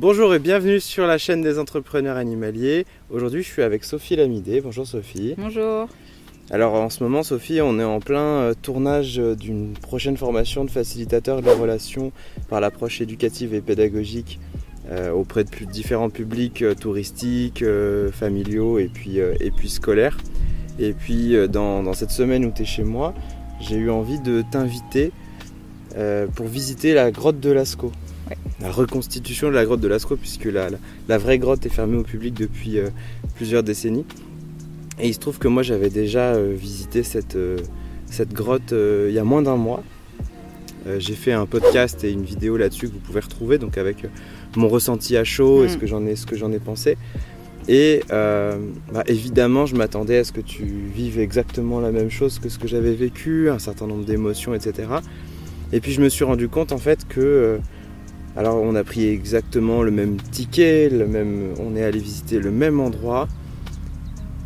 Bonjour et bienvenue sur la chaîne des entrepreneurs animaliers. Aujourd'hui, je suis avec Sophie Lamidé. Bonjour Sophie. Bonjour. Alors en ce moment, Sophie, on est en plein euh, tournage euh, d'une prochaine formation de facilitateur de la relation par l'approche éducative et pédagogique euh, auprès de différents publics touristiques, familiaux et puis, et puis scolaires. Et puis dans, cette semaine où tu es chez moi, j'ai eu envie de t'inviter pour visiter la grotte de Lascaux la reconstitution de la grotte de Lascaux, puisque la, la, vraie grotte est fermée au public depuis euh, plusieurs décennies. Et il se trouve que moi j'avais déjà euh, visité cette, euh, cette grotte il y a moins d'un mois. J'ai fait un podcast et une vidéo là-dessus que vous pouvez retrouver, donc avec mon ressenti à chaud et mm. ce que j'en ai, ce que j'en ai pensé. Et bah, évidemment, je m'attendais à ce que tu vives exactement la même chose que ce que j'avais vécu, un certain nombre d'émotions, etc. Et puis je me suis rendu compte en fait que alors on a pris exactement le même ticket, on est allé visiter le même endroit.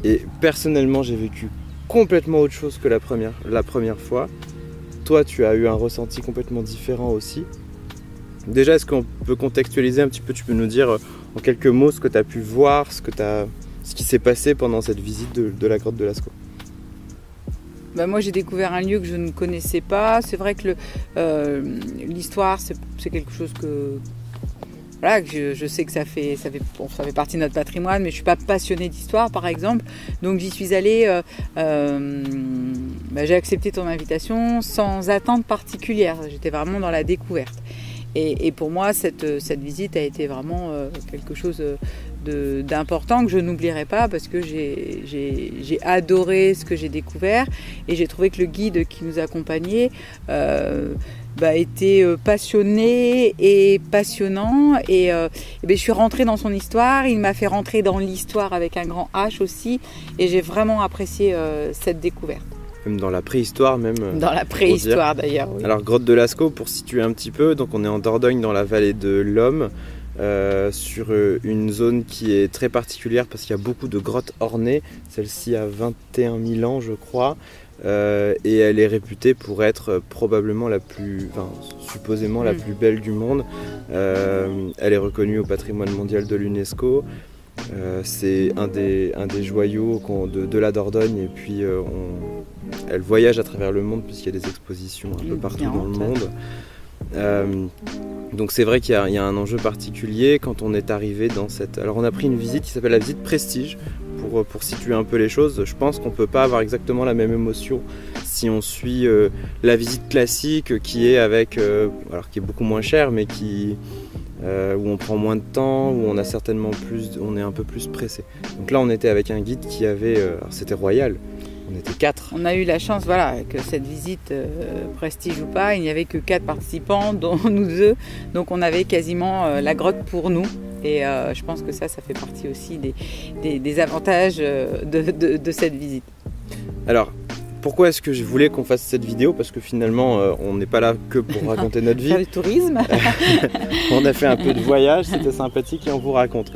Et personnellement j'ai vécu complètement autre chose que la première, fois. Toi tu as eu un ressenti complètement différent aussi. Déjà est-ce qu'on peut contextualiser un petit peu, tu peux nous dire euh, en quelques mots ce que tu as pu voir, ce, qui s'est passé pendant cette visite de la grotte de Lascaux? Bah, moi j'ai découvert un lieu que je ne connaissais pas. C'est vrai que euh, l'histoire c'est quelque chose que voilà, que je, sais que ça fait, ça, fait, ça fait partie de notre patrimoine, mais je suis pas passionnée d'histoire, par exemple. Donc j'y suis allée, euh, euh, bah, j'ai accepté ton invitation sans attente particulière. J'étais vraiment dans la découverte. Et, pour moi, cette, cette, visite a été vraiment quelque chose d'important que je n'oublierai pas parce que j'ai adoré ce que j'ai découvert et j'ai trouvé que le guide qui nous accompagnait euh, bah, était euh, passionné et passionnant et, euh, ben, je suis rentrée dans son histoire, il m'a fait rentrer dans l'histoire avec un grand H aussi et j'ai vraiment apprécié cette découverte. Même dans la préhistoire même. Dans la préhistoire d'ailleurs. Alors grotte de Lascaux pour situer un petit peu, donc on est en Dordogne dans la vallée de l'Homme. Euh, sur euh, une zone qui est très particulière parce qu'il y a beaucoup de grottes ornées. Celle-ci a 21 000 ans, je crois. Euh, et elle est réputée pour être probablement la plus, enfin, supposément la hmm. plus belle du monde. elle est reconnue au patrimoine mondial de l'UNESCO. c'est un des, un des joyaux de, de, la Dordogne et puis elle voyage à travers le monde puisqu'il y a des expositions un peu partout dans le monde. Euh, donc c'est vrai qu'il y, a un enjeu particulier quand on est arrivé dans cette... Alors on a pris une visite qui s'appelle la visite prestige pour, pour situer un peu les choses. Je pense qu'on ne peut pas avoir exactement la même émotion si on suit euh, la visite classique qui est avec... Euh, alors qui est beaucoup moins chère mais qui... où on prend moins de temps, où on a certainement plus, on est un peu plus pressé. Donc là, on était avec un guide qui avait, c'était royal, on était quatre. On a eu la chance, voilà, que cette visite, euh, prestige ou pas, il n'y avait que quatre participants, dont nous deux. Donc on avait quasiment euh, la grotte pour nous. Et euh, je pense que ça, ça fait partie aussi des, avantages de, cette visite. Alors, pourquoi est-ce que je voulais qu'on fasse cette vidéo? Parce que finalement, on n'est pas là que pour raconter notre vie. Faire du tourisme. on a fait un peu de voyage, c'était sympathique et on vous raconte.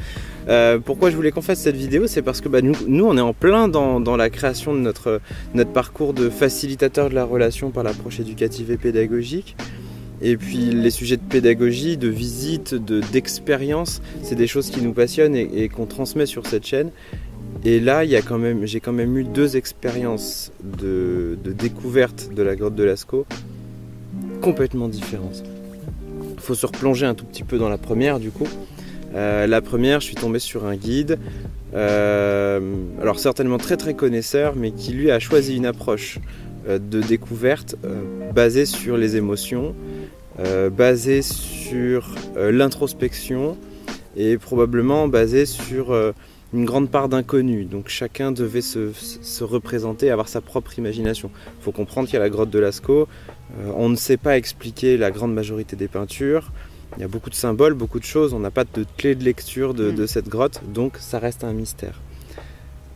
Euh, pourquoi je voulais qu'on fasse cette vidéo C'est parce que bah, nous, on est en plein dans, la création de notre, parcours de facilitateur de la relation par l'approche éducative et pédagogique. Et puis les sujets de pédagogie, de visite, d'expérience, c'est des choses qui nous passionnent et, qu'on transmet sur cette chaîne. Et là, j'ai quand, même, eu deux expériences de, découverte de la grotte de Lascaux complètement différentes. Il faut se replonger un tout petit peu dans la première du coup. Euh, la première, je suis tombé sur un guide, euh, alors certainement très très connaisseur, mais qui lui a choisi une approche euh, de découverte basée sur les émotions, basée sur l'introspection et probablement basée sur une grande part d'inconnu. Donc chacun devait se, se, représenter, avoir sa propre imagination. Il faut comprendre qu'il y a la grotte de Lascaux. on ne sait pas expliquer la grande majorité des peintures. Il y a beaucoup de symboles, beaucoup de choses. On n'a pas de clé de lecture de, mm. cette grotte, donc ça reste un mystère.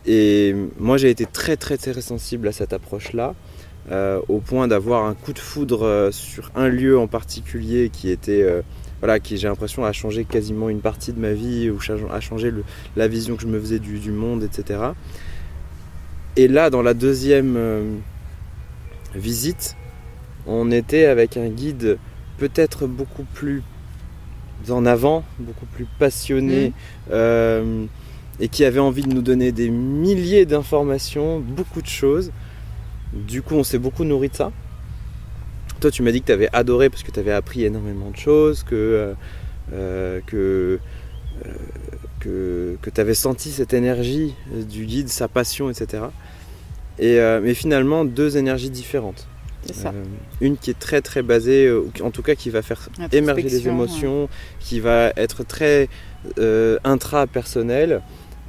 Et moi, j'ai été très, très, très sensible à cette approche-là, euh, au point d'avoir un coup de foudre euh, sur un lieu en particulier qui était, euh, voilà, qui j'ai l'impression a changé quasiment une partie de ma vie, ou a changé la vision que je me faisais du, du, monde, etc. Et là, dans la deuxième visite, on était avec un guide peut-être beaucoup plus en avant, beaucoup plus passionné, euh, et qui avait envie de nous donner des milliers d'informations, beaucoup de choses. Du coup, on s'est beaucoup nourri de ça. Toi, tu m'as dit que tu avais adoré parce que tu avais appris énormément de choses, que, euh, euh, que, que, que tu avais senti cette énergie du guide, sa passion, etc. Et, mais finalement, deux énergies différentes. Ça. Euh, une qui est très très basée, euh, en tout cas qui va faire émerger les émotions, qui va être très euh, intra-personnelle,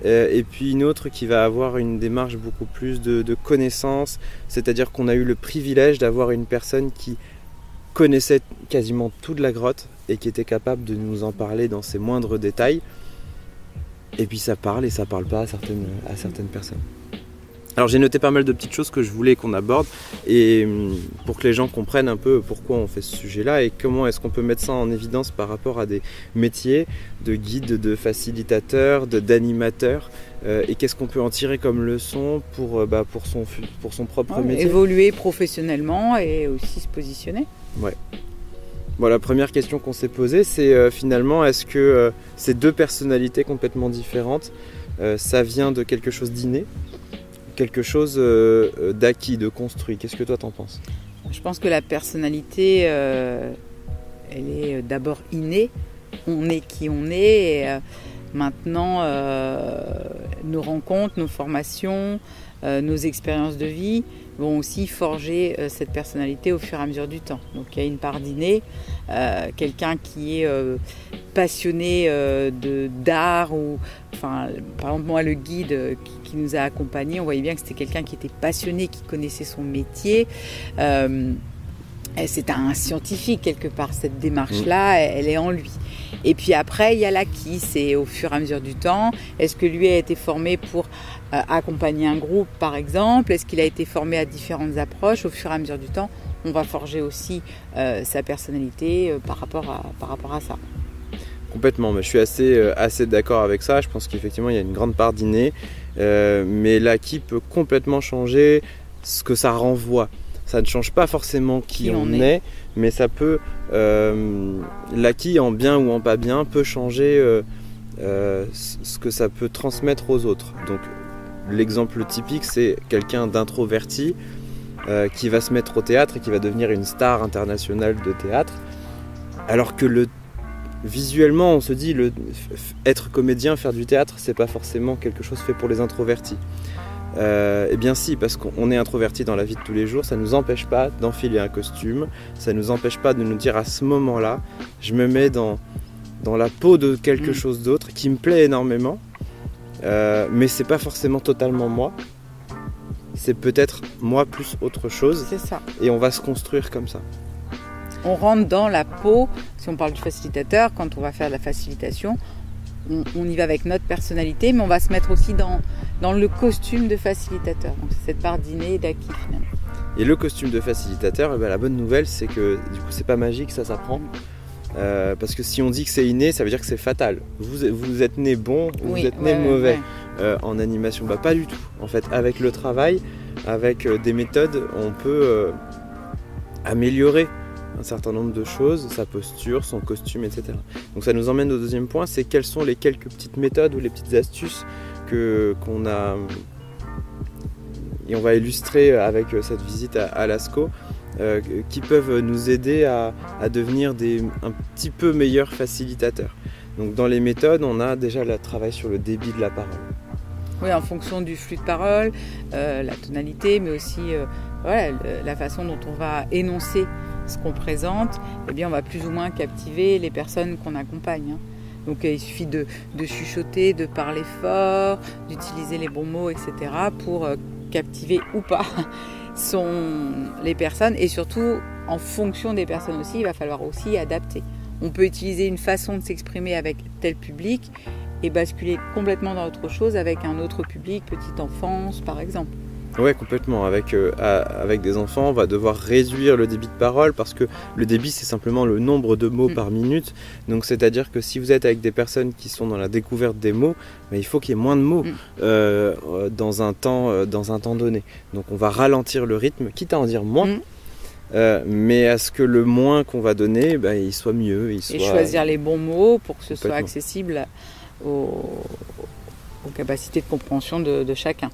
et puis une autre qui va avoir une démarche beaucoup plus de, de connaissance, c'est-à-dire qu'on a eu le privilège d'avoir une personne qui connaissait quasiment toute la grotte et qui était capable de nous en parler dans ses moindres détails. Et puis ça parle et ça parle pas à certaines, à certaines personnes. Alors j'ai noté pas mal de petites choses que je voulais qu'on aborde et hum, pour que les gens comprennent un peu pourquoi on fait ce sujet-là et comment est-ce qu'on peut mettre ça en évidence par rapport à des métiers de guide, de facilitateur, d'animateur euh, et qu'est-ce qu'on peut en tirer comme leçon pour, euh, bah, pour, son, pour son propre métier? Évoluer professionnellement et aussi se positionner. Ouais. Bon, la première question qu'on s'est posée, c'est euh, finalement est-ce que ces deux personnalités complètement différentes, ça vient de quelque chose d'inné? Quelque chose euh, euh, d'acquis, de construit. Qu'est-ce que toi t'en penses? Je pense que la personnalité, euh, elle est d'abord innée. On est qui on est. Maintenant, nos rencontres, nos formations, nos expériences de vie vont aussi forger cette personnalité au fur et à mesure du temps. Donc il y a une part d'inné, quelqu'un qui est passionné de d'art ou enfin par exemple moi le guide qui qui nous a accompagnés, on voyait bien que c'était quelqu'un qui était passionné, qui connaissait son métier. Euh, c'est un scientifique quelque part, cette démarche-là, mm. elle est en lui. Et puis après, il y a l'acquis, c'est au fur et à mesure du temps. Est-ce que lui a été formé pour euh, accompagner un groupe, par exemple? Est-ce qu'il a été formé à différentes approches Au fur et à mesure du temps, on va forger aussi euh, sa personnalité par, rapport à, par rapport à ça. Complètement, mais je suis assez, assez d'accord avec ça. Je pense qu'effectivement, il y a une grande part d'inné. Euh, mais l'acquis peut complètement changer ce que ça renvoie. Ça ne change pas forcément qui, on, est. mais ça peut, euh, l'acquis en bien ou en pas bien, peut changer euh, ce que ça peut transmettre aux autres. Donc l'exemple typique, c'est quelqu'un d'introverti qui va se mettre au théâtre et qui va devenir une star internationale de théâtre, alors que le visuellement, on se dit le, être comédien, faire du théâtre, c'est pas forcément quelque chose fait pour les introvertis. Euh, eh bien si, parce qu'on est introverti dans la vie de tous les jours, ça ne nous empêche pas d'enfiler un costume, ça ne nous empêche pas de nous dire à ce moment-là, je me mets dans, dans la peau de quelque mm. chose d'autre qui me plaît énormément, euh, mais c'est pas forcément totalement moi. C'est peut-être moi plus autre chose. C'est ça. Et on va se construire comme ça on rentre dans la peau, si on parle du facilitateur, quand on va faire de la facilitation, on, y va avec notre personnalité, mais on va se mettre aussi dans, dans le costume de facilitateur. Donc c'est cette part d'inné et d'acquis finalement. Et le costume de facilitateur, eh ben, la bonne nouvelle c'est que du coup c'est pas magique, ça s'apprend. Euh, parce que si on dit que c'est inné, ça veut dire que c'est fatal. Vous, vous êtes né bon, vous êtes né mauvais euh, en animation. Bah pas du tout. En fait, avec le travail, avec euh, des méthodes, on peut améliorer un certain nombre de choses, sa posture, son costume, etc. Donc ça nous emmène au deuxième point, c'est quelles sont les quelques petites méthodes ou les petites astuces que qu'on a et on va illustrer avec cette visite à, Lascaux euh, qui peuvent nous aider à, devenir un petit peu meilleurs facilitateurs. Donc dans les méthodes, on a déjà le travail sur le débit de la parole. Oui, en fonction du flux de parole, euh, la tonalité, mais aussi euh, la façon dont on va énoncer ce qu'on présente, eh bien, on va plus ou moins captiver les personnes qu'on accompagne. Hein. Donc il suffit de, chuchoter, de parler fort, d'utiliser les bons mots, etc. pour captiver ou pas sont les personnes. Et surtout, en fonction des personnes aussi, il va falloir aussi adapter. On peut utiliser une façon de s'exprimer avec tel public et basculer complètement dans autre chose avec un autre public, petite enfance par exemple. Ouais, complètement. Avec, euh, avec des enfants, on va devoir réduire le débit de parole parce que le débit, c'est simplement le nombre de mots mm. par minute. Donc, c'est-à-dire que si vous êtes avec des personnes qui sont dans la découverte des mots, bah, il faut qu'il y ait moins de mots mm. euh, dans, un temps, euh, dans un temps donné. Donc, on va ralentir le rythme, quitte à en dire moins. Mm. euh, mais à ce que le moins qu'on va donner, bah, il soit mieux. Il soit... Et choisir les bons mots pour que ce soit accessible aux, aux capacités de compréhension de, de chacun.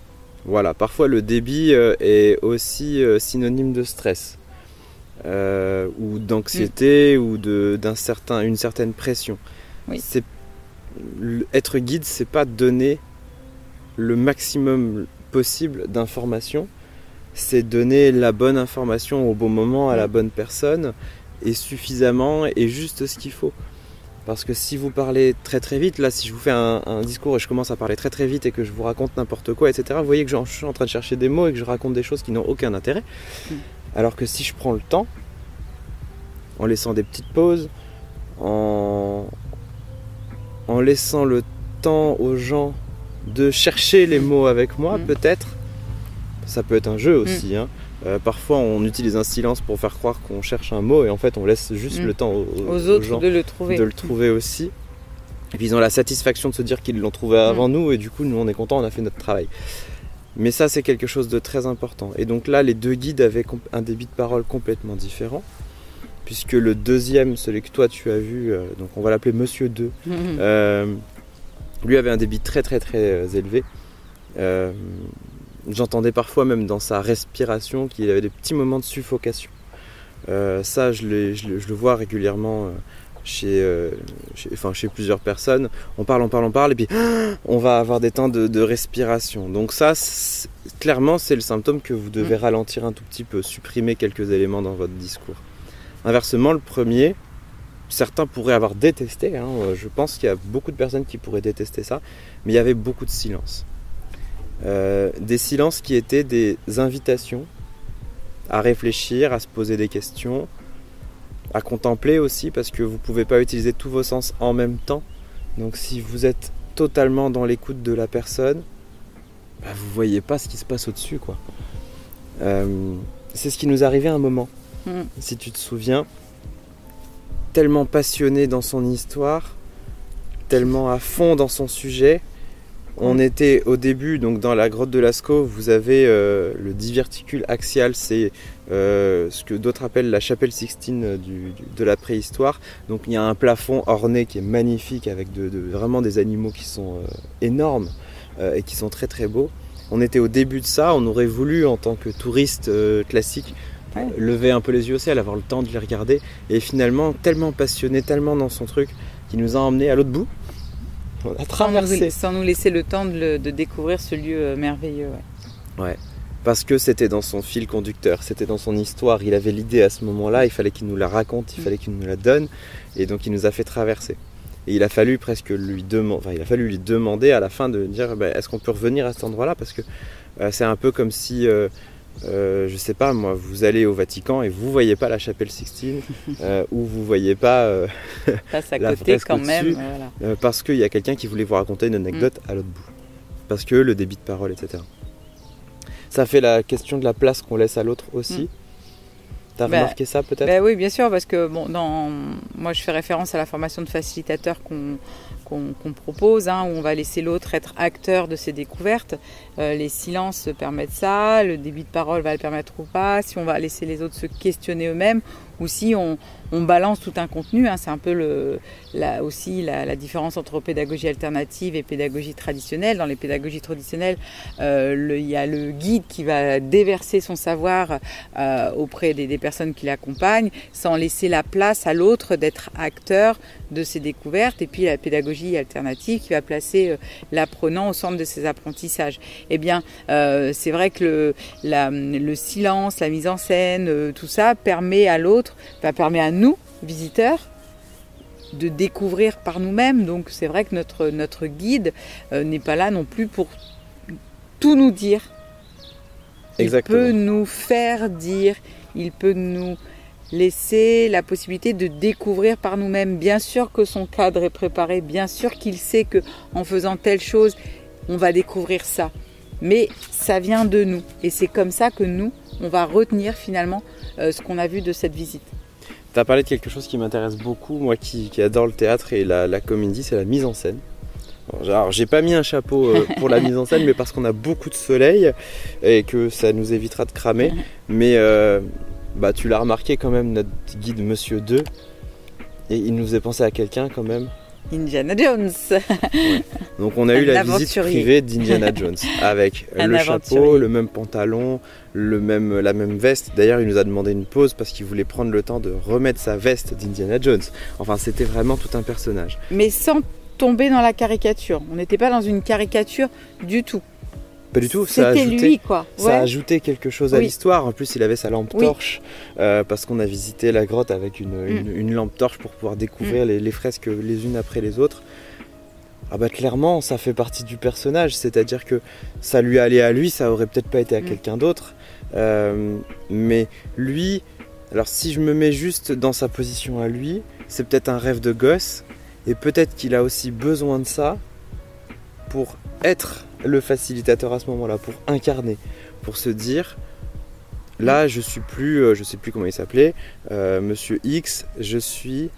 Voilà, parfois le débit euh, est aussi euh, synonyme de stress euh, ou d'anxiété ou de d'un certain une certaine pression. Oui. Être guide, c'est pas donner le maximum possible d'informations, c'est donner la bonne information au bon moment à la Mm. bonne personne et suffisamment et juste ce qu'il faut. Parce que si vous parlez très très vite, là si je vous fais un, un discours et je commence à parler très très vite et que je vous raconte n'importe quoi, etc., vous voyez que je suis en train de chercher des mots et que je raconte des choses qui n'ont aucun intérêt. Mm. Alors que si je prends le temps, en laissant des petites pauses, en, en laissant le temps aux gens de chercher les mots avec moi, Mm. peut-être, ça peut être un jeu aussi. hein. Euh, parfois on utilise un silence pour faire croire qu'on cherche un mot et en fait on laisse juste Mm. le temps aux, Aux autres gens de le trouver. de le trouver aussi. Et puis ils ont la satisfaction de se dire qu'ils l'ont trouvé avant nous et du coup nous on est content, on a fait notre travail. Mais ça c'est quelque chose de très important. Et donc là les deux guides avaient un débit de parole complètement différent. Puisque le deuxième, celui que toi tu as vu, euh, donc on va l'appeler Monsieur 2, Mhm. euh, lui avait un débit très très très élevé. Euh, J'entendais parfois même dans sa respiration qu'il avait des petits moments de suffocation. Euh, ça, je, le- je le vois régulièrement euh, chez, euh, chez- enfin, chez plusieurs personnes. On parle, on parle, on parle, et puis on va avoir des temps de, de respiration. Donc ça, clairement, c'est le symptôme que vous devez Mm. ralentir un tout petit peu, supprimer quelques éléments dans votre discours. Inversement, le premier, certains pourraient avoir détesté. hein, je pense qu'il y a beaucoup de personnes qui pourraient détester ça, mais il y avait beaucoup de silence. Euh, des silences qui étaient des invitations à réfléchir, à se poser des questions, à contempler aussi, parce que vous ne pouvez pas utiliser tous vos sens en même temps. Donc si vous êtes totalement dans l'écoute de la personne, bah, vous voyez pas ce qui se passe au-dessus. quoi. Euh, c'est ce qui nous arrivait à un moment Mm. si tu te souviens, tellement passionné dans son histoire, tellement à fond dans son sujet. On était au début, donc dans la grotte de Lascaux, vous avez euh, le diverticule axial, c'est euh, ce que d'autres appellent la chapelle Sixtine euh, du- du- de la préhistoire. Donc il y a un plafond orné qui est magnifique avec de, de- vraiment des animaux qui sont euh, énormes euh, et qui sont très très beaux. On était au début de ça, on aurait voulu en tant que touriste euh, classique Ouais. lever un peu les yeux au ciel, avoir le temps de les regarder, et finalement tellement passionné, tellement dans son truc, qui nous a emmenés à l'autre bout. On a Sans nous, traversé. sans nous laisser le temps de, le- de découvrir ce lieu euh, merveilleux. ouais. Parce que c'était dans son fil conducteur, c'était dans son histoire, il avait l'idée à ce moment-là, il fallait qu'il nous la raconte, il Mm. fallait qu'il nous la donne, et donc il nous a fait traverser. Et il a fallu presque lui demander, enfin, il a fallu lui demander à la fin de dire, bah, est-ce qu'on peut revenir à cet endroit-là? Parce que euh, c'est un peu comme si, euh, euh, je sais pas moi, vous allez au Vatican et vous voyez pas la chapelle Sixtine, euh, ou vous voyez pas euh, Passe à La côté quand même. voilà. Euh, parce qu'il y a quelqu'un qui voulait vous raconter une anecdote à l'autre bout. Parce que le débit de parole, etc. Ça fait la question de la place qu'on laisse à l'autre aussi. T'as Bah, remarqué ça peut-être? Ben oui, bien sûr, parce que bon, dans, moi je fais référence à la formation de facilitateur qu'on qu'on propose, hein, où on va laisser l'autre être acteur de ses découvertes. Euh, les silences permettent ça, le débit de parole va le permettre ou pas, si on va laisser les autres se questionner eux-mêmes, ou si on, on balance tout un contenu. hein, c'est un peu le, la, aussi la, la différence entre pédagogie alternative et pédagogie traditionnelle. Dans les pédagogies traditionnelles, euh, il y a le guide qui va déverser son savoir euh, auprès des, des personnes qui l'accompagnent, sans laisser la place à l'autre d'être acteur de ses découvertes, et puis la pédagogie alternative qui va placer euh, l'apprenant au centre de ses apprentissages. Eh bien, euh, c'est vrai que le, la- le silence, la mise en scène, euh, tout ça permet à l'autre, permet à nous, visiteurs, de découvrir par nous-mêmes. Donc c'est vrai que notre, notre guide euh, n'est pas là non plus pour tout nous dire. Il Exactement. peut nous faire dire, il peut nous laisser la possibilité de découvrir par nous-mêmes. Bien sûr que son cadre est préparé, bien sûr qu'il sait que en faisant telle chose, on va découvrir ça. Mais ça vient de nous et c'est comme ça que nous, on va retenir finalement euh, ce qu'on a vu de cette visite. T'as parlé de quelque chose qui m'intéresse beaucoup, moi qui, qui adore le théâtre et la, la comédie, c'est la mise en scène. Alors j'ai pas mis un chapeau euh, pour la mise en scène, mais parce qu'on a beaucoup de soleil et que ça nous évitera de cramer. Mais euh, bah tu l'as remarqué quand même, notre guide Monsieur 2, et il nous faisait penser à quelqu'un quand même. Indiana Jones. Donc on a eu la visite privée d'Indiana Jones avec le chapeau, le même pantalon, le même, la même veste. D'ailleurs, il nous a demandé une pause parce qu'il voulait prendre le temps de remettre sa veste d'Indiana Jones. Enfin, c'était vraiment tout un personnage. Mais sans tomber dans la caricature. On n'était pas dans une caricature du tout. Pas du tout. C'était lui, quoi. Ça a ajouté quelque chose à l'histoire. En plus, il avait sa lampe torche euh, parce qu'on a visité la grotte avec une, mm. lampe torche pour pouvoir découvrir mm. les, fresques les unes après les autres. Ah bah clairement, ça fait partie du personnage. C'est-à-dire que ça lui allait à lui, ça aurait peut-être pas été à mm. quelqu'un d'autre. Euh, mais lui, alors si je me mets juste dans sa position à lui, c'est peut-être un rêve de gosse. Et peut-être qu'il a aussi besoin de ça pour être le facilitateur à ce moment-là, pour incarner, pour se dire là je suis plus, euh, je sais plus comment il s'appelait, euh, Monsieur X, je suis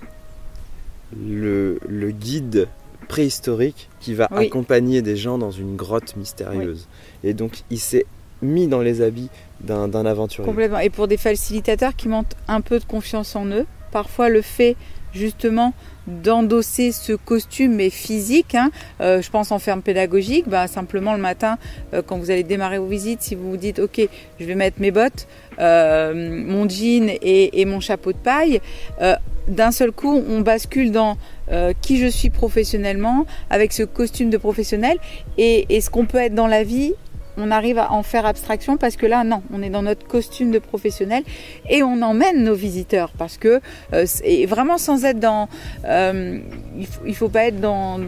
le, guide préhistorique qui va accompagner des gens dans une grotte mystérieuse. Et donc il s'est mis dans les habits d'un aventurier. Complètement. Et pour des facilitateurs qui manquent un peu de confiance en eux, parfois le fait justement d'endosser ce costume mais physique. Hein. Euh, je pense en ferme pédagogique, bah, simplement le matin euh, quand vous allez démarrer vos visites, si vous vous dites ok, je vais mettre mes bottes, euh, mon jean et, mon chapeau de paille, d'un seul coup on bascule dans qui je suis professionnellement avec ce costume de professionnel et ce qu'on peut être dans la vie on arrive à en faire abstraction parce que là, non, on est dans notre costume de professionnel et on emmène nos visiteurs parce que, euh, vraiment sans être dans, euh, il, faut, faut pas être dans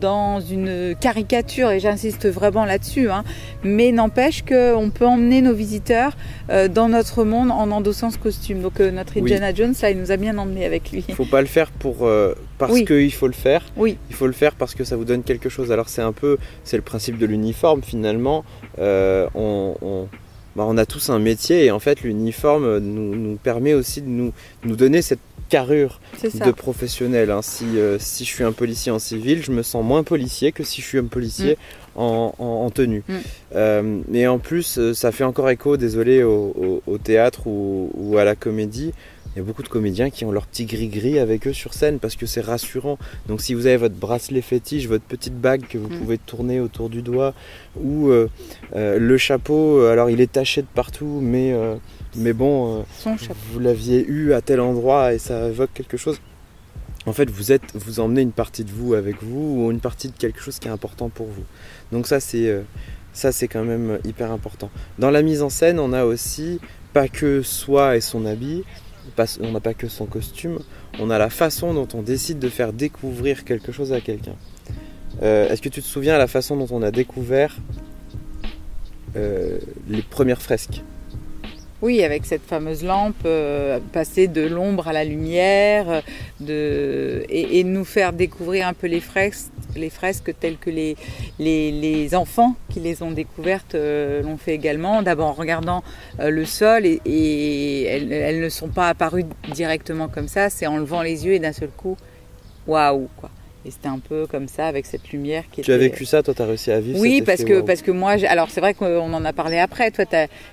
dans une caricature, et j'insiste vraiment là-dessus, hein, mais n'empêche qu'on peut emmener nos visiteurs euh, dans notre monde en endossant ce costume. Donc euh, notre Indiana Jones, ça, il nous a bien emmené avec lui. Il ne faut pas le faire pour, euh, parce qu'il faut le faire. Oui. Il faut le faire parce que ça vous donne quelque chose. Alors c'est un peu, c'est le principe de l'uniforme finalement. on, bah, on, a tous un métier et en fait l'uniforme nous, nous, permet aussi de nous, nous donner cette carrure de professionnel. Hein. Si, euh, si je suis un policier en civil, je me sens moins policier que si je suis un policier mm. en, tenue. Mm. Euh, et en plus, euh, ça fait encore écho, désolé, au, théâtre ou, à la comédie. Il y a beaucoup de comédiens qui ont leur petit gris-gris avec eux sur scène parce que c'est rassurant. Donc si vous avez votre bracelet fétiche, votre petite bague que vous mm. pouvez tourner autour du doigt, ou le chapeau, alors il est taché de partout, mais mais bon, euh, vous l'aviez eu à tel endroit et ça évoque quelque chose. En fait, vous êtes, vous emmenez une partie de vous avec vous ou une partie de quelque chose qui est important pour vous. Donc ça, c'est euh, ça, c'est quand même hyper important. Dans la mise en scène, on a aussi pas que soi et son habit, on n'a pas que son costume, on a la façon dont on décide de faire découvrir quelque chose à quelqu'un. Euh, est-ce que tu te souviens de la façon dont on a découvert les premières fresques? Oui, avec cette fameuse lampe, euh, passer de l'ombre à la lumière, de, et, nous faire découvrir un peu les fresques, les fresques telles que les, les, enfants qui les ont découvertes euh, l'ont fait également. D'abord en regardant euh, le sol et, elles, elles, ne sont pas apparues directement comme ça, c'est en levant les yeux et d'un seul coup, waouh quoi. Et c'était un peu comme ça, avec cette lumière qui tu as vécu ça, toi, tu as réussi à vivre Oui, parce que, parce que moi, alors c'est vrai qu'on en a parlé après, toi,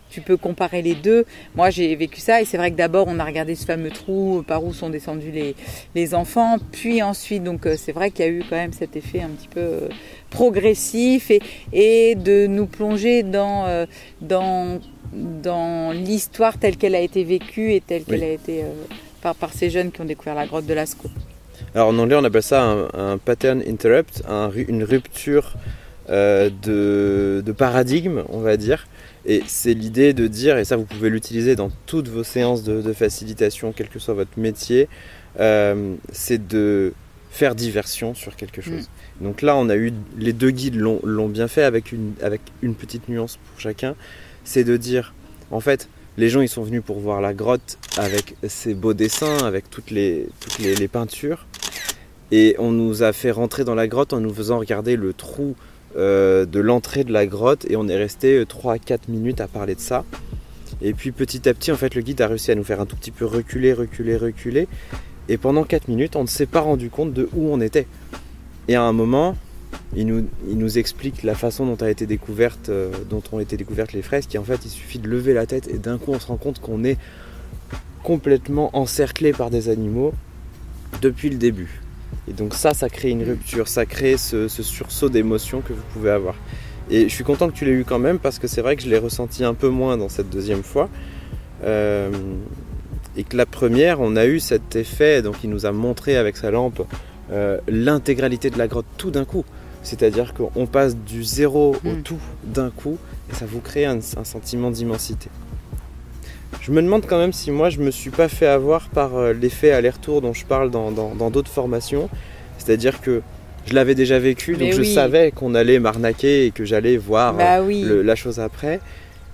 tu peux comparer les deux. Moi, j'ai vécu ça, et c'est vrai que d'abord, on a regardé ce fameux trou par où sont descendus les, les enfants, puis ensuite, donc euh, c'est vrai qu'il y a eu quand même cet effet un petit peu euh, progressif, et, et de nous plonger dans, euh, dans, dans l'histoire telle qu'elle a été vécue et telle qu'elle a été par, par ces jeunes qui ont découvert la grotte de Lascaux. Alors en anglais, on appelle ça un, pattern interrupt, une rupture euh, de, paradigme, on va dire. Et c'est l'idée de dire, et ça vous pouvez l'utiliser dans toutes vos séances de, facilitation, quel que soit votre métier, euh, c'est de faire diversion sur quelque chose. Mm. Donc là, on a eu les deux guides l'ont bien fait avec une, avec une petite nuance pour chacun. C'est de dire, en fait, les gens ils sont venus pour voir la grotte avec ses beaux dessins, avec toutes les, toutes les peintures. Et on nous a fait rentrer dans la grotte en nous faisant regarder le trou euh, de l'entrée de la grotte et on est resté 3 à 4 minutes à parler de ça. Et puis petit à petit, en fait, le guide a réussi à nous faire un tout petit peu reculer, reculer, reculer. Et pendant 4 minutes, on ne s'est pas rendu compte de où on était. Et à un moment, il nous, il nous explique la façon dont, a été découverte, euh, dont ont été découvertes les fresques. Et en fait, il suffit de lever la tête et d'un coup, on se rend compte qu'on est complètement encerclé par des animaux depuis le début. Et donc ça, ça crée une rupture, ça crée ce, sursaut d'émotion que vous pouvez avoir. Et je suis content que tu l'aies eu quand même parce que c'est vrai que je l'ai ressenti un peu moins dans cette deuxième fois. Euh, et que la première, on a eu cet effet, donc il nous a montré avec sa lampe euh, l'intégralité de la grotte tout d'un coup. C'est-à-dire qu'on passe du zéro au mm. tout d'un coup et ça vous crée un, sentiment d'immensité. Je me demande quand même si moi je me suis pas fait avoir par euh, l'effet aller-retour dont je parle dans d'autres formations. C'est-à-dire que je l'avais déjà vécu, donc je savais qu'on allait m'arnaquer et que j'allais voir bah la chose après.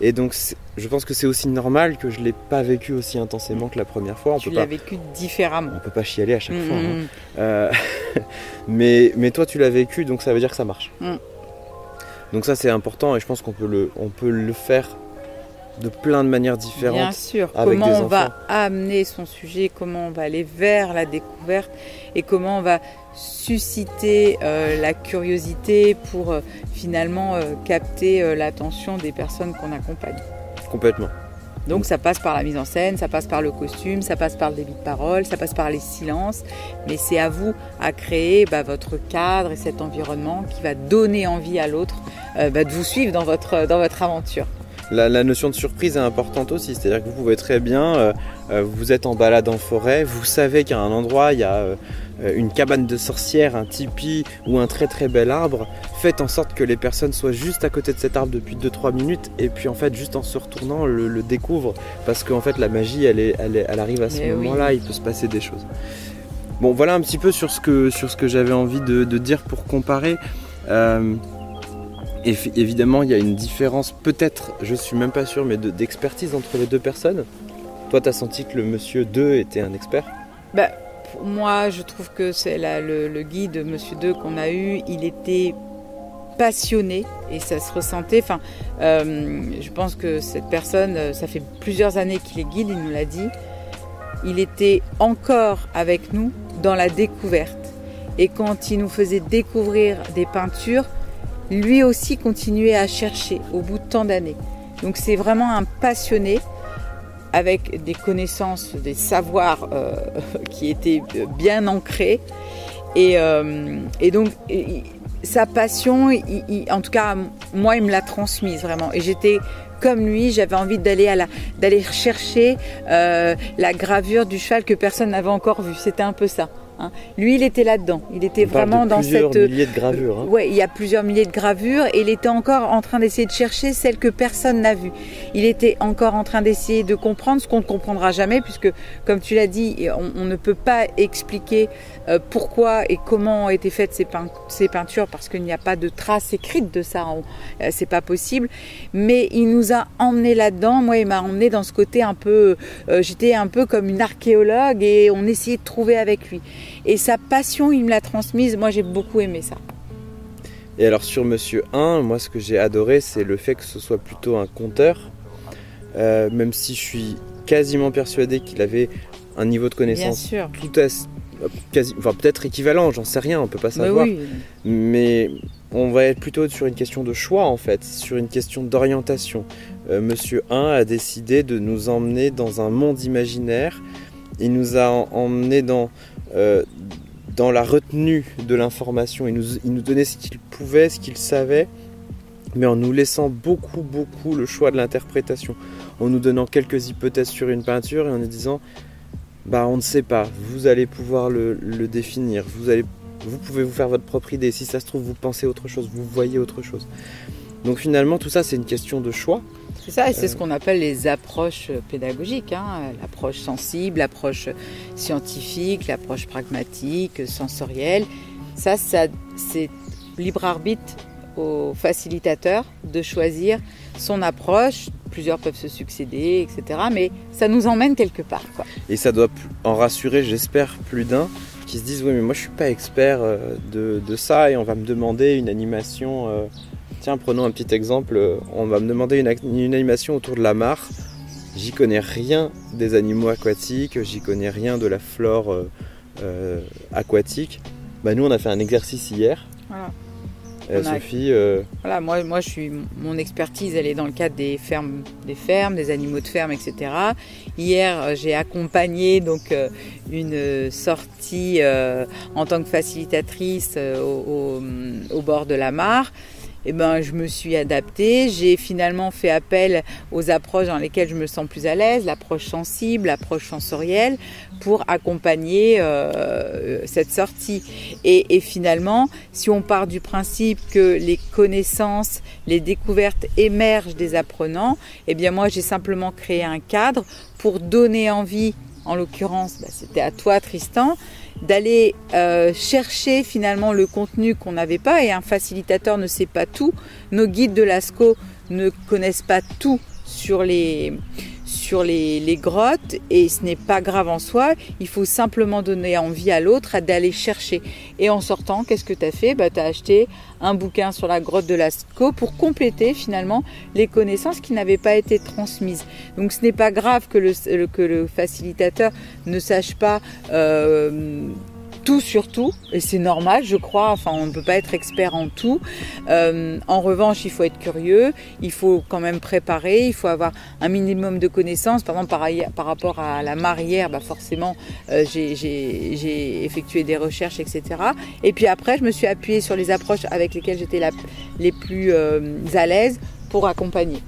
Et donc, je pense que c'est aussi normal que je ne l'ai pas vécu aussi intensément que la première fois. On tu l'as vécu différemment. On peut pas chialer à chaque mm, fois. Hein. Mm. Euh, mais, mais toi, tu l'as vécu, donc ça veut dire que ça marche. Mm. Donc ça, c'est important et je pense qu'on peut le, on peut le faire de plein de manières différentes. Bien sûr, comment on va amener son sujet, comment on va aller vers la découverte et comment on va susciter euh, la curiosité pour euh, finalement euh, capter l'attention des personnes qu'on accompagne. Complètement. Donc ça passe par la mise en scène, ça passe par le costume, ça passe par le débit de parole, ça passe par les silences, mais c'est à vous à créer bah, votre cadre et cet environnement qui va donner envie à l'autre bah, de vous suivre dans votre, dans votre aventure. La, notion de surprise est importante aussi, c'est-à-dire que vous pouvez très bien, vous êtes en balade en forêt, vous savez qu'à un endroit il y a euh, une cabane de sorcière, un tipi ou un très très bel arbre, faites en sorte que les personnes soient juste à côté de cet arbre depuis 2-3 minutes et puis en fait juste en se retournant le, découvrent parce qu'en fait la magie elle, est, elle, arrive à ce moment-là, il peut se passer des choses. Bon voilà un petit peu sur ce que, sur ce que j'avais envie de, dire pour comparer. Euh, évidemment il y a une différence peut-être, je suis même pas sûr, mais d'expertise entre les deux personnes. Toi tu as senti que le monsieur 2 était un expert? Bah, moi, je trouve que c'est le, le, guide, Monsieur 2 qu'on a eu, il était passionné et ça se ressentait. Enfin, euh, je pense que cette personne, euh, ça fait plusieurs années qu'il est guide, il nous l'a dit. Il était encore avec nous dans la découverte. Et quand il nous faisait découvrir des peintures, lui aussi continuait à chercher au bout de tant d'années. Donc c'est vraiment un passionné avec des connaissances, des savoirs euh, qui étaient bien ancrés. Et, euh, donc, sa passion, en tout cas, moi, il me l'a transmise vraiment. Et j'étais comme lui, j'avais envie d'aller chercher euh, la gravure du cheval que personne n'avait encore vue. C'était un peu ça. Hein. Lui, il était là-dedans. Il était vraiment dans cette. Plusieurs milliers de gravures. Hein. Ouais, il y a plusieurs milliers de gravures et il était encore en train d'essayer de chercher celle que personne n'a vue. Il était encore en train d'essayer de comprendre ce qu'on ne comprendra jamais, puisque, comme tu l'as dit, on, ne peut pas expliquer pourquoi et comment ont été faites ces, peintures, parce qu'il n'y a pas de traces écrites de ça. Euh, c'est pas possible. Mais il nous a emmenés là-dedans. Moi, il m'a emmené dans ce côté un peu. Euh, j'étais un peu comme une archéologue et on essayait de trouver avec lui. Et sa passion, il me l'a transmise. Moi, j'ai beaucoup aimé ça. Et alors sur Monsieur 1, moi ce que j'ai adoré, c'est le fait que ce soit plutôt un conteur. Euh, même si je suis quasiment persuadé qu'il avait un niveau de connaissance tout à, quasi, enfin, peut-être équivalent, j'en sais rien, on peut pas bah savoir. Mais on va être plutôt sur une question de choix en fait, sur une question d'orientation. Euh, Monsieur 1 a décidé de nous emmener dans un monde imaginaire. Il nous a emmenés dans euh, dans la retenue de l'information. Il nous, il nous donnait ce qu'il pouvait, ce qu'il savait, mais en nous laissant beaucoup, beaucoup le choix de l'interprétation. En nous donnant quelques hypothèses sur une peinture et en nous disant bah on ne sait pas, vous allez pouvoir le, le définir, vous, allez, vous pouvez vous faire votre propre idée. Si ça se trouve, vous pensez autre chose, vous voyez autre chose. Donc finalement, tout ça, c'est une question de choix. C'est ça, et c'est ce qu'on appelle les approches pédagogiques, hein. l'approche sensible, l'approche scientifique, l'approche pragmatique, sensorielle. Ça, ça c'est libre arbitre au facilitateur de choisir son approche. Plusieurs peuvent se succéder, etc. Mais ça nous emmène quelque part. Et ça doit en rassurer, j'espère, plus d'un qui se disent oui mais moi je suis pas expert euh, de, ça et on va me demander une animation euh, Tiens, prenons un petit exemple. On va me demander une, animation autour de la mare. J'y connais rien des animaux aquatiques, j'y connais rien de la flore euh, euh, aquatique. Bah, nous, on a fait un exercice hier. Euh, a- Sophie, euh, Voilà, moi, moi, je suis, mon expertise, elle est dans le cadre des fermes, des fermes, des animaux de ferme, etc. Hier, euh, j'ai accompagné donc euh, une sortie euh, en tant que facilitatrice au, au- au bord de la mare. Et ben, je me suis adaptée. J'ai finalement fait appel aux approches dans lesquelles je me sens plus à l'aise, l'approche sensible, l'approche sensorielle, pour accompagner euh, cette sortie. Et, et finalement, si on part du principe que les connaissances, les découvertes émergent des apprenants, eh bien moi j'ai simplement créé un cadre pour donner envie, en l'occurrence bah, c'était à toi Tristan, d'aller euh, chercher finalement le contenu qu'on n'avait pas et un facilitateur ne sait pas tout, nos guides de l'ASCO ne connaissent pas tout sur les sur les, les grottes et ce n'est pas grave en soi, il faut simplement donner envie à l'autre d'aller chercher. Et en sortant, qu'est-ce que tu as fait? Bah, Tu as acheté un bouquin sur la grotte de Lascaux pour compléter finalement les connaissances qui n'avaient pas été transmises. Donc ce n'est pas grave que le, que le facilitateur ne sache pas euh, tout sur tout, et c'est normal, je crois. Enfin, on ne peut pas être expert en tout. Euh, en revanche, il faut être curieux, il faut quand même préparer, il faut avoir un minimum de connaissances. Par exemple, par, rapport à la marière, bah forcément, euh, j'ai- effectué des recherches, etc. Et puis après, je me suis appuyée sur les approches avec lesquelles j'étais les plus euh, à l'aise pour accompagner,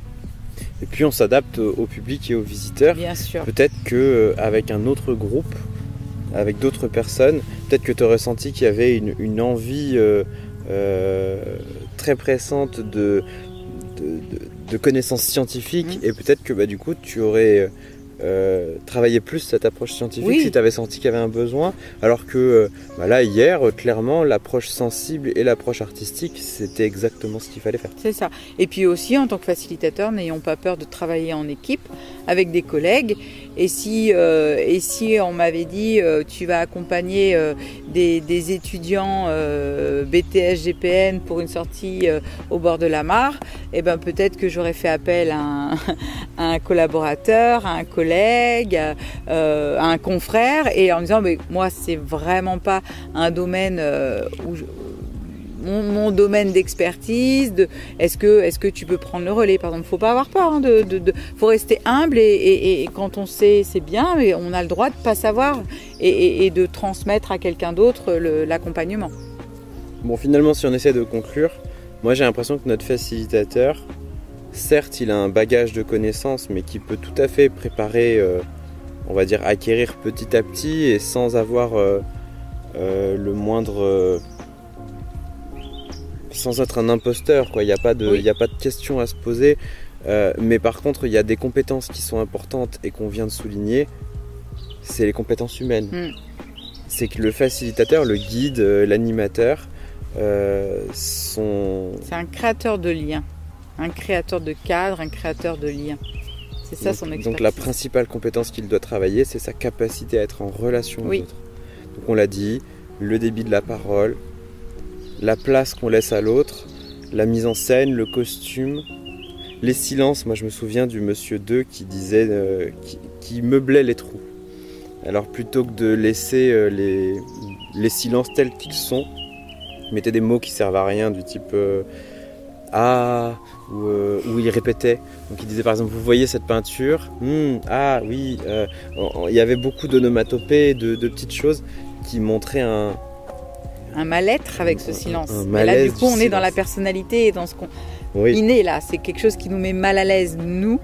et puis on s'adapte au public et aux visiteurs. bien sûr. Peut-être que euh, avec un autre groupe, avec d'autres personnes, peut-être que tu aurais senti qu'il y avait une, une envie euh, euh, très pressante de, de, de- de connaissances scientifiques Mhm. et peut-être que bah, du coup tu aurais euh, travaillé plus cette approche scientifique Oui. si tu avais senti qu'il y avait un besoin. Alors que euh, bah, là, hier, euh, clairement, l'approche sensible et l'approche artistique, c'était exactement ce qu'il fallait faire. C'est ça. Et puis aussi, en tant que facilitateur, n'ayons pas peur de travailler en équipe avec des collègues. Et si, euh, et si on m'avait dit, euh, tu vas accompagner euh, des, des étudiants euh, BTS GPN pour une sortie euh, au bord de la mare, eh ben peut-être que j'aurais fait appel à un, à un collaborateur, à un collègue, euh, à un confrère, et en disant, mais moi, c'est vraiment pas un domaine où je- mon, domaine d'expertise, de est-ce que tu peux prendre le relais? Par exemple, faut pas avoir peur, hein, de, faut rester humble et, quand on sait c'est bien, mais on a le droit de pas savoir et, de transmettre à quelqu'un d'autre l'accompagnement. Bon, finalement, si on essaie de conclure, moi j'ai l'impression que notre facilitateur, certes, il a un bagage de connaissances, mais qui peut tout à fait préparer, euh, on va dire, acquérir petit à petit et sans avoir euh, euh, le moindre. Sans être un imposteur, quoi. Il n'y a, pas de- Oui. y a pas de questions à se poser. Euh, mais par contre, il y a des compétences qui sont importantes et qu'on vient de souligner. C'est les compétences humaines. Mm. C'est que le facilitateur, le guide, euh, l'animateur, euh, sont. C'est un créateur de liens, un créateur de cadre, un créateur de liens. C'est ça donc, son donc expertise. la principale compétence qu'il doit travailler, c'est sa capacité à être en relation Oui. aux autres. Donc on l'a dit, le débit de la parole, la place qu'on laisse à l'autre, la mise en scène, le costume, les silences. Moi je me souviens du monsieur 2 qui disait, euh, qui, meublait les trous. Alors plutôt que de laisser euh, les, silences tels qu'ils sont, il mettait des mots qui servent à rien du type euh, ah ou, il répétait. Donc il disait par exemple vous voyez cette peinture? Hmm, ah oui il y avait beaucoup d'onomatopées, de petites choses qui montraient un, Un mal-être avec ce silence. Mais là du coup du on est dans la personnalité et dans ce qu'on oui inné là, c'est quelque chose qui nous met mal à l'aise nous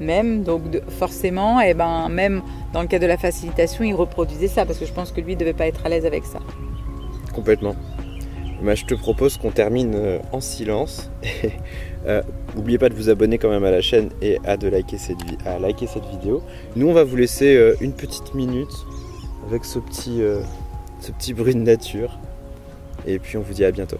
même donc de- forcément et ben même dans le cas de la facilitation, il reproduisait ça parce que je pense que lui devait pas être à l'aise avec ça. complètement. Bah, je te propose qu'on termine euh, en silence. Euh, N'oubliez pas de vous abonner quand même à la chaîne et à, de liker, cette à liker cette vidéo. Nous, on va vous laisser euh, une petite minute avec ce petit, euh, ce petit bruit de nature. Et puis, on vous dit à bientôt.